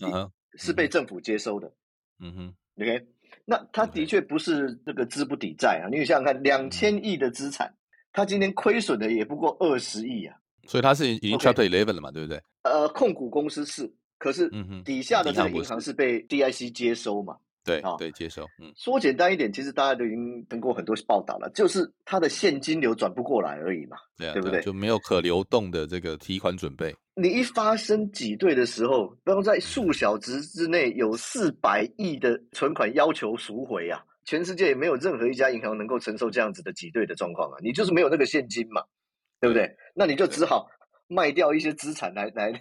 是是被政府接收的，嗯哼，OK？那它的确不是这个资不抵债啊，你想想看，两千亿的资产，它今天亏损的也不过二十亿啊，所以它是已经 chapter eleven 了嘛，对不对？呃，控股公司是。可是，底下的这个银行是被 DIC 接收嘛？对，对，接收。嗯，说简单一点，其实大家都已经登过很多报道了，就是它的现金流转不过来而已嘛，对不对？就没有可流动的这个提款准备。你一发生挤兑的时候，然后在数小时之内有四百亿的存款要求赎回啊，全世界也没有任何一家银行能够承受这样子的挤兑的状况啊，你就是没有那个现金嘛，对不对？那你就只好卖掉一些资产来来。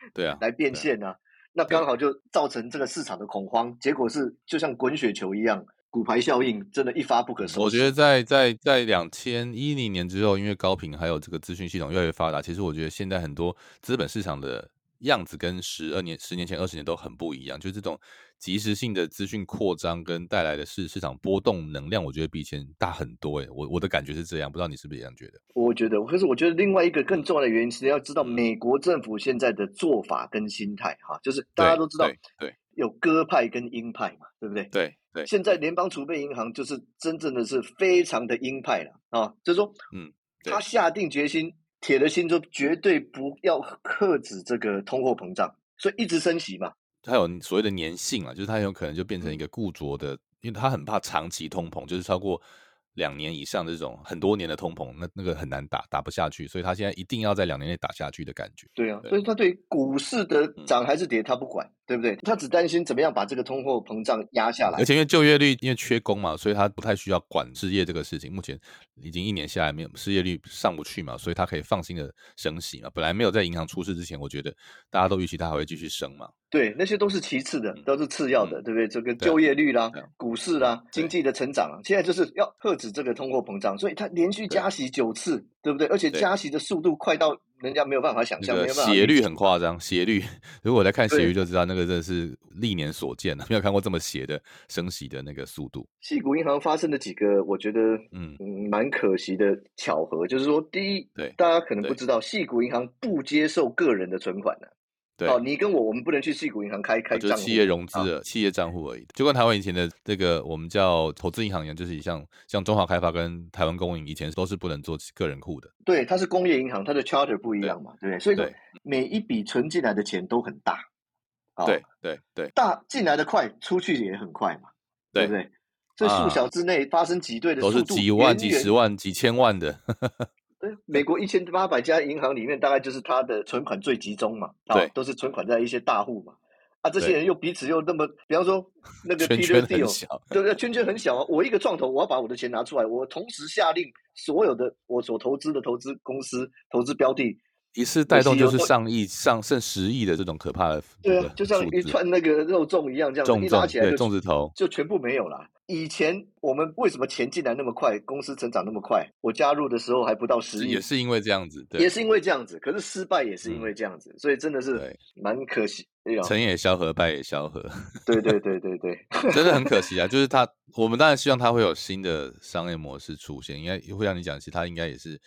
对啊，来变现啊，那刚好就造成这个市场的恐慌，结果是就像滚雪球一样，股牌效应真的一发不可收拾。我觉得在在在两千一零年之后，因为高频还有这个资讯系统越来越发达，其实我觉得现在很多资本市场的样子跟十二年、十年前、二十年都很不一样，就这种。及时性的资讯扩张跟带来的是市场波动能量，我觉得比以前大很多。诶，我我的感觉是这样，不知道你是不是这样觉得？我觉得，可是我觉得另外一个更重要的原因是要知道美国政府现在的做法跟心态哈，就是大家都知道，对，有鸽派跟鹰派嘛，对不对？对对。现在联邦储备银行就是真正的是非常的鹰派了啊，就是说，嗯，他下定决心，铁了心说绝对不要克制这个通货膨胀，所以一直升息嘛。它有所谓的粘性啊，就是它有可能就变成一个固着的，因为它很怕长期通膨，就是超过。两年以上的这种很多年的通膨，那那个很难打，打不下去，所以他现在一定要在两年内打下去的感觉。对啊，所以他对股市的涨还是跌他不管，对不对？他只担心怎么样把这个通货膨胀压下来。而且因为就业率因为缺工嘛，所以他不太需要管失业这个事情。目前已经一年下来没有失业率上不去嘛，所以他可以放心的升息嘛。本来没有在银行出事之前，我觉得大家都预期它还会继续升嘛。对，那些都是其次的，都是次要的，对不对？这个就业率啦、股市啦、经济的成长啊，现在就是要遏制这个通货膨胀，所以它连续加息九次，对不对？而且加息的速度快到人家没有办法想象，没那个斜率很夸张，斜率。如果我在看斜对率就知道，那个真的是历年所见了，没有看过这么斜的升息的那个速度。细谷银行发生的几个，我觉得嗯。嗯蛮可惜的巧合，就是说，第一，对大家可能不知道，细谷银行不接受个人的存款的、对，哦，你跟我，我们不能去细股银行开开账户，是企业融资啊的企业账户而已，就跟台湾以前的这个我们叫投资银行一样，就是像像中华开发跟台湾公营以前都是不能做个人户的。对，它是工业银行，它的 charter 不一样嘛，对不对？所以说每一笔存进来的钱都很大，哦对对对大进来的快，出去也很快嘛，对不对，这？数啊小之内发生挤兑的都是几万、几十万、几千万的。对，美国一千八百家银行里面，大概就是它的存款最集中嘛，啊对，都是存款在一些大户嘛，啊，这些人又彼此又那么，比方说那个 圈 Peter 圈很 Thiel，小，对对，圈圈很小啊，我一个创投，我要把我的钱拿出来，我同时下令所有的我所投资的投资公司、投资标的，一次带动就是上亿、上甚十亿的这种可怕的，对啊就像一串那个肉粽一样，这样一拉起来对粽子头，就全部没有了。以前我们为什么钱进来那么快，公司成长那么快？我加入的时候还不到十亿，也是因为这样子，对也，是因为这样子，可是失败也是因为这样子，所以真的是对蛮可惜。成也萧何，败也萧何，对对对对对，真的很可 惜啊！就是他，我们当然希望他会有新的商业模式出现，应该会让你讲，其实他应该也是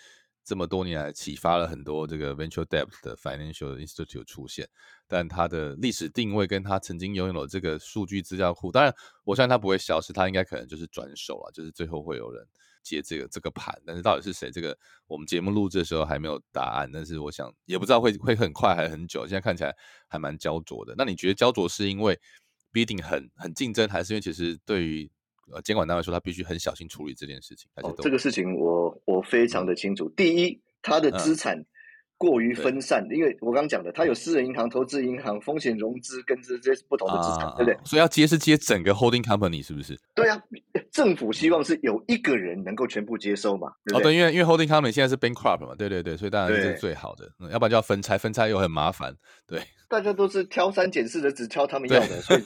这么多年来启发了很多这个 venture debt 的 financial institute 出现，但它的历史定位跟它曾经拥有的这个数据资料库，当然我相信它不会消失，它应该可能就是转手了，就是最后会有人接这个这个盘，但是到底是谁，这个我们节目录制的时候还没有答案，但是我想也不知道会会很快还是很久，现在看起来还蛮焦灼的。那你觉得焦灼是因为必定很很竞争，还是因为其实对于呃监管单位说，他必须很小心处理这件事情，还是哦，这个事情我我非常的清楚。第一，他的资产过于分散，因为我刚刚讲的，它有私人银行、投资银行、风险融资跟这这些不同的资产，啊对不对？所以要接是接整个 holding company 是不是？对啊，政府希望是有一个人能够全部接收嘛，对哦，对？因为因为 holding company 现在是 bankrupt 嘛，对对对，所以当然这是最好的，嗯要不然就要分拆，分拆又很麻烦。对，大家都是挑三拣四的，只挑他们要的，所以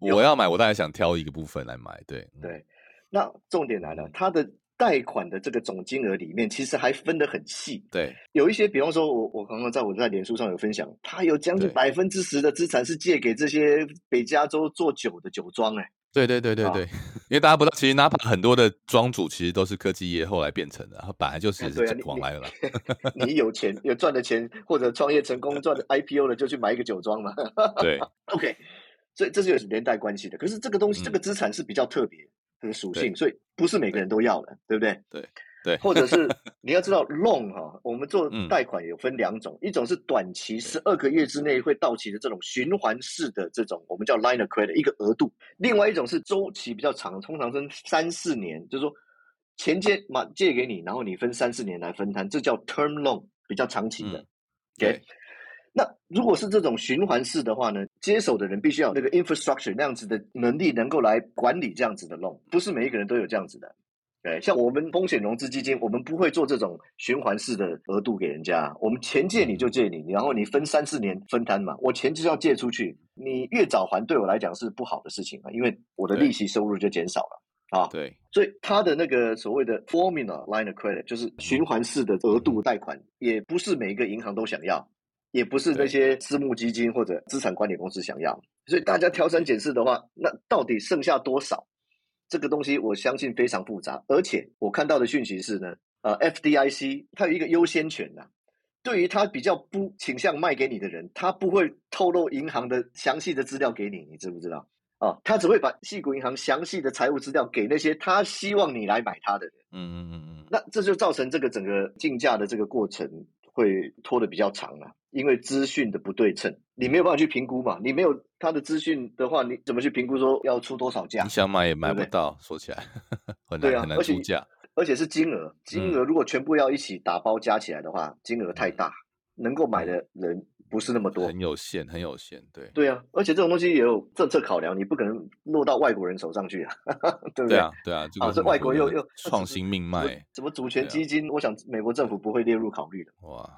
我要买，我当然想挑一个部分来买，对，嗯对，那重点来了，它的贷款的这个总金额里面，其实还分得很细。对有一些，比方说我我刚刚在我在脸书上有分享，它有将近百分之十的资产是借给这些北加州做酒的酒庄，哎，对对对对啊对，因为大家不知道，其实 Napa 很多的庄主其实都是科技业后来变成的，然后本来就是往来的。你有钱有赚的钱，或者创业成功赚的 IPO 了，就去买一个酒庄嘛。对 OK，所以这是有连带关系的。可是这个东西，嗯这个资产是比较特别的属性，所以不是每个人都要的，对不对？对对。或者是 你要知道 loan 哈，我们做嗯。贷款有分两种，一种是短期十二个月之内会到期的这种循环式的这种，我们叫 line of credit 一个额度；另外一种是周期比较长，通常分三四年，就是说钱借嘛借给你，然后你分三四年来分摊，这叫 term loan，比较长期的。嗯。OK，对那如果是这种循环式的话呢，接手的人必须要有那个 infrastructure 那样子的能力，能够来管理这样子的 loan，不是每一个人都有这样子的。对，像我们风险融资基金，我们不会做这种循环式的额度给人家，我们钱借你就借你，然后你分三四年分摊嘛，我钱就是要借出去，你越早还对我来讲是不好的事情嘛，因为我的利息收入就减少了啊。对所以它的那个所谓的 formula line of credit 就是循环式的额度贷款，也不是每一个银行都想要，也不是那些私募基金或者资产管理公司想要。所以大家挑三拣四的话，那到底剩下多少？这个东西我相信非常复杂，而且我看到的讯息是呢，呃，FDIC 它有一个优先权呐、对于他比较不倾向卖给你的人，他不会透露银行的详细的资料给你，你知不知道？啊，他只会把细谷银行详细的财务资料给那些他希望你来买它的人。嗯嗯嗯嗯，那这就造成这个整个竞价的这个过程会拖得比较长啊，因为资讯的不对称，你没有办法去评估嘛，你没有他的资讯的话，你怎么去评估说要出多少价你？想买也买对不对不到，说起来很难很难对啊而且出价。而且是金额，金嗯额如果全部要一起打包加起来的话，金额太大，能够买的人不是那么多很。有限，很有限，对对啊，而且这种东西也有政策考量，你不可能落到外国人手上去啊，对不对啊，对啊，这啊，个是这外国又又创新命脉，什么主权对啊基金，我想美国政府不会列入考虑的。哇，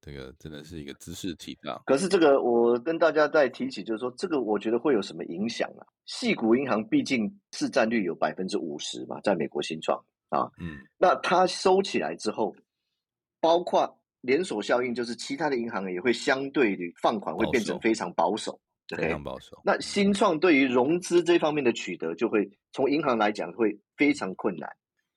这个真的是一个知识体大，可是这个我跟大家再提起，就是说这个我觉得会有什么影响啊？细谷银行毕竟市占率有百分之五十嘛，在美国新创啊，嗯，那它收起来之后，包括连锁效应，就是其他的银行也会相对的放款会变成非常保守，非常保守。那新创对于融资这方面的取得，就会从银行来讲会非常困难。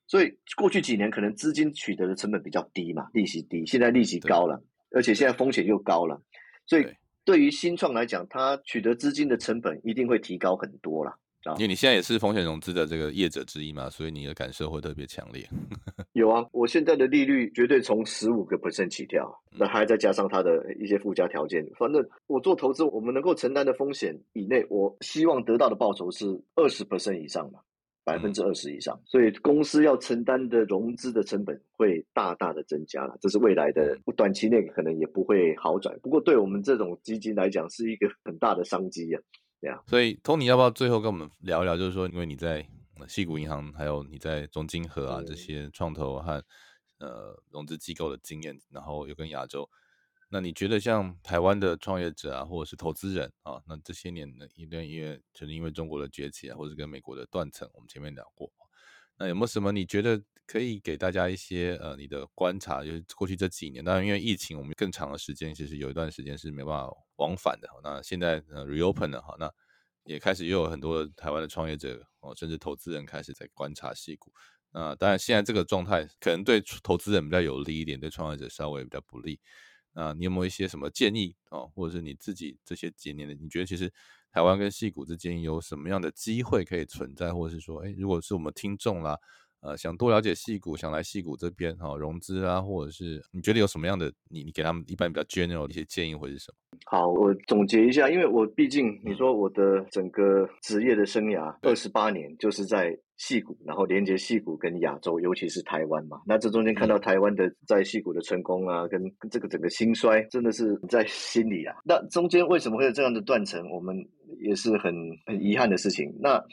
所以过去几年可能资金取得的成本比较低嘛，利息低，现在利息高了，而且现在风险又高了，所以对于新创来讲，它取得资金的成本一定会提高很多了。因为你现在也是风险融资的这个业者之一嘛，所以你的感受会特别强烈。有啊，我现在的利率绝对从十五个 percent 起跳，那还再加上它的一些附加条件。反正我做投资，我们能够承担的风险以内，我希望得到的报酬是二十 percent 以上嘛。百分之二十以上，所以公司要承担的融资的成本会大大的增加了，这是未来的短期内可能也不会好转。不过对我们这种基金来讲，是一个很大的商机呀，所以 Tony 要不要最后跟我们聊一聊？就是说，因为你在西谷银行，还有你在中金和啊这些创投和呃融资机构的经验，然后又跟亚洲。那你觉得像台湾的创业者啊，或者是投资人啊，那这些年呢，因为因为就是因为中国的崛起啊，或者跟美国的断层，我们前面聊过，那有没有什么你觉得可以给大家一些呃你的观察？就是过去这几年，当然因为疫情，我们更长的时间其实有一段时间是没办法往返的。那现在呃 reopen 了哈，那也开始又有很多台湾的创业者哦，甚至投资人开始在观察戏股。那当然现在这个状态可能对投资人比较有利一点，对创业者稍微比较不利。啊，你有没有一些什么建议哦，或者是你自己这些几年的，你觉得其实台湾跟戏股之间有什么样的机会可以存在，或者是说，哎，如果是我们听众啦，呃，想多了解戏股，想来戏股这边哈融资啊，或者是你觉得有什么样的，你你给他们一般比较 general 的一些建议或者是什么？好，我总结一下，因为我毕竟你说我的整个职业的生涯二十八年就是在。戏股，然后连接戏股跟亚洲，尤其是台湾嘛。那这中间看到台湾的在戏股的成功啊，跟这个整个兴衰，真的是在心里啊。那中间为什么会有这样的断层，我们也是很很遗憾的事情。那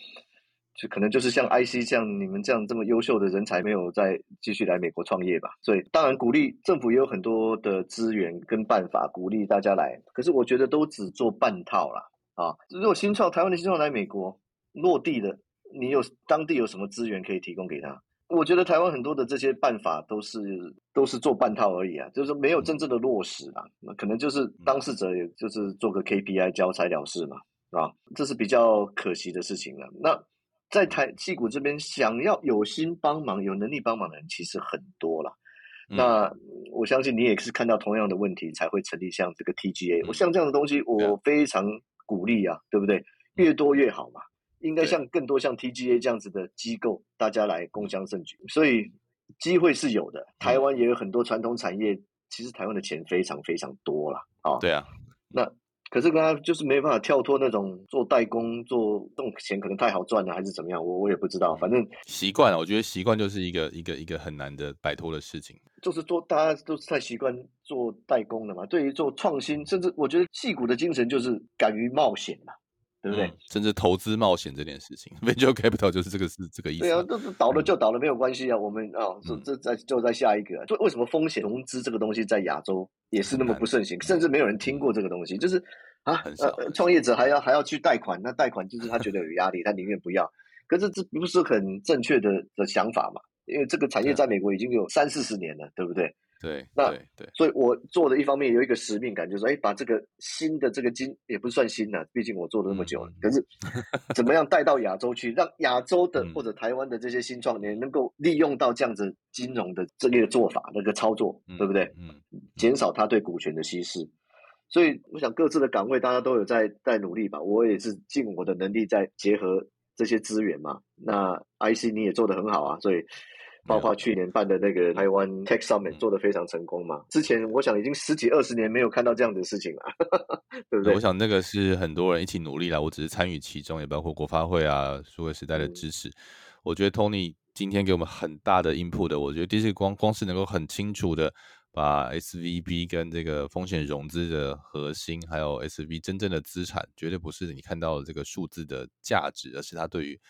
就可能就是像 IC 像你们这样这么优秀的人才，没有再继续来美国创业吧。所以当然鼓励政府也有很多的资源跟办法鼓励大家来，可是我觉得都只做半套啦。啊。如果新创台湾的新创来美国落地的。你有当地有什么资源可以提供给他？我觉得台湾很多的这些办法都是都是做半套而已啊，就是没有真正的落实啊。那可能就是当事者也就是做个 KPI 交差了事嘛，啊，这是比较可惜的事情了。那在台戏谷这边，想要有心帮忙、有能力帮忙的人其实很多了。那我相信你也是看到同样的问题才会成立像这个 TGA。我像这样的东西，我非常鼓励啊，对不对？越多越好嘛。应该像更多像 TGA 这样子的机构，大家来共襄盛举，所以机会是有的。台湾也有很多传统产业，其实台湾的钱非常非常多了啊。对啊，那可是他就是没办法跳脱那种做代工，做这种钱可能太好赚了，还是怎么样？我我也不知道。反正习惯了，我觉得习惯就是一个一个一个很难的摆脱的事情。就是做大家都是太习惯做代工了嘛。对于做创新，甚至我觉得戏骨的精神就是敢于冒险嘛。对不对？甚至投资冒险这件事情，venture capital 就是这个是这个意思。对啊，这倒了就倒了，没有关系啊。我们啊，这这在就在下一个。就为什么风险融资这个东西在亚洲也是那么不盛行，甚至没有人听过这个东西？就是啊，呃，创业者还要还要去贷款，那贷款就是他觉得有压力，他宁愿不要。可是这不是很正确的的想法嘛？因为这个产业在美国已经有三四十年了，对不对？对，那对，所以我做的一方面有一个使命感，就是哎，把这个新的这个金也不算新了，毕竟我做了那么久了。可是 怎么样带到亚洲去，让亚洲的或者台湾的这些新创年能够利用到这样子金融的这个做法、那个操作，对不对？嗯，减少他对股权的稀释。所以我想各自的岗位大家都有在在努力吧。我也是尽我的能力在结合这些资源嘛。那 IC 你也做得很好啊，所以。包括去年办的那个台湾 Tech Summit 做的非常成功嘛？之前我想已经十几二十年没有看到这样的事情了，对不对？我想那个是很多人一起努力了，我只是参与其中，也包括国发会啊、数位时代的支持。我觉得 Tony 今天给我们很大的 input 的，我觉得第一是光光是能够很清楚的把 SVB 跟这个风险融资的核心，还有 SV 真正的资产，绝对不是你看到的这个数字的价值，而是它对于。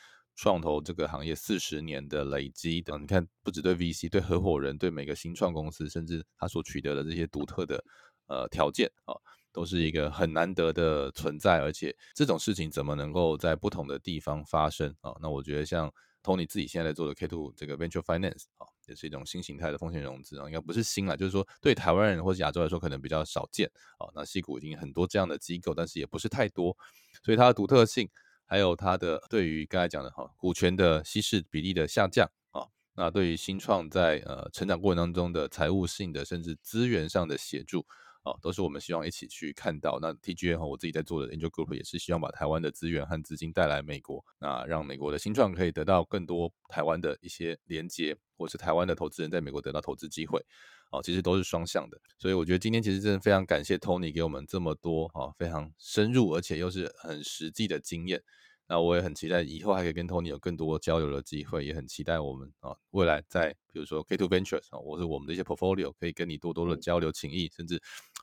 创投这个行业四十年的累积等，你看不只对 VC，对合伙人，对每个新创公司，甚至他所取得的这些独特的呃条件啊，都是一个很难得的存在。而且这种事情怎么能够在不同的地方发生啊？那我觉得像 Tony 自己现在在做的 K two 这个 Venture Finance 啊，也是一种新形态的风险融资啊，应该不是新了，就是说对台湾人或者亚洲来说可能比较少见啊。那西股已经很多这样的机构，但是也不是太多，所以它的独特性，还有它的对于刚才讲的哈股权的稀释比例的下降啊，那对于新创在呃成长过程当中的财务性的甚至资源上的协助。哦，都是我们希望一起去看到。那 TGA 和我自己在做的 Angel Group 也是希望把台湾的资源和资金带来美国，那让美国的新创可以得到更多台湾的一些连接，或是台湾的投资人在美国得到投资机会。哦，其实都是双向的。所以我觉得今天其实真的非常感谢 Tony 给我们这么多啊非常深入而且又是很实际的经验。那我也很期待以后还可以跟 Tony 有更多交流的机会，也很期待我们啊未来在比如说 K Two Ventures 啊，或是我们的一些 Portfolio 可以跟你多多的交流情谊，甚至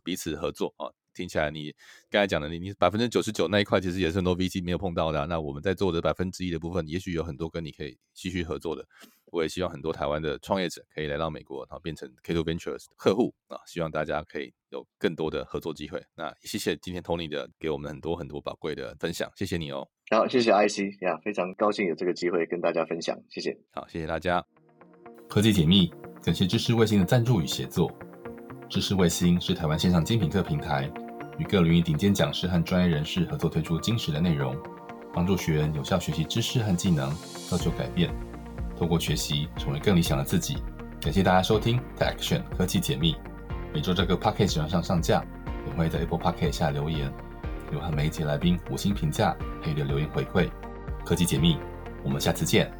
彼此合作啊。听起来你刚才讲的你你百分之九十九那一块其实也是很多 VC 没有碰到的，那我们在做的百分之一的部分，也许有很多跟你可以继续合作的。我也希望很多台湾的创业者可以来到美国，然后变成 K Two Ventures 客户啊，希望大家可以有更多的合作机会。那谢谢今天 Tony 的给我们很多很多宝贵的分享，谢谢你哦。好，谢谢 IC 呀，非常高兴有这个机会跟大家分享，谢谢。好，谢谢大家。科技解密，感谢知识卫星的赞助与协作。知识卫星是台湾线上精品课平台，与各领域顶尖讲师和专业人士合作推出精实的内容，帮助学员有效学习知识和技能，造就改变。透过学习，成为更理想的自己。感谢大家收听 Tech Action 科技解密，每周这个 Podcast 上上架，也会在 Apple Podcast 下留言。有和每一节来宾五星评价，配的留言回馈。科技解密，我们下次见。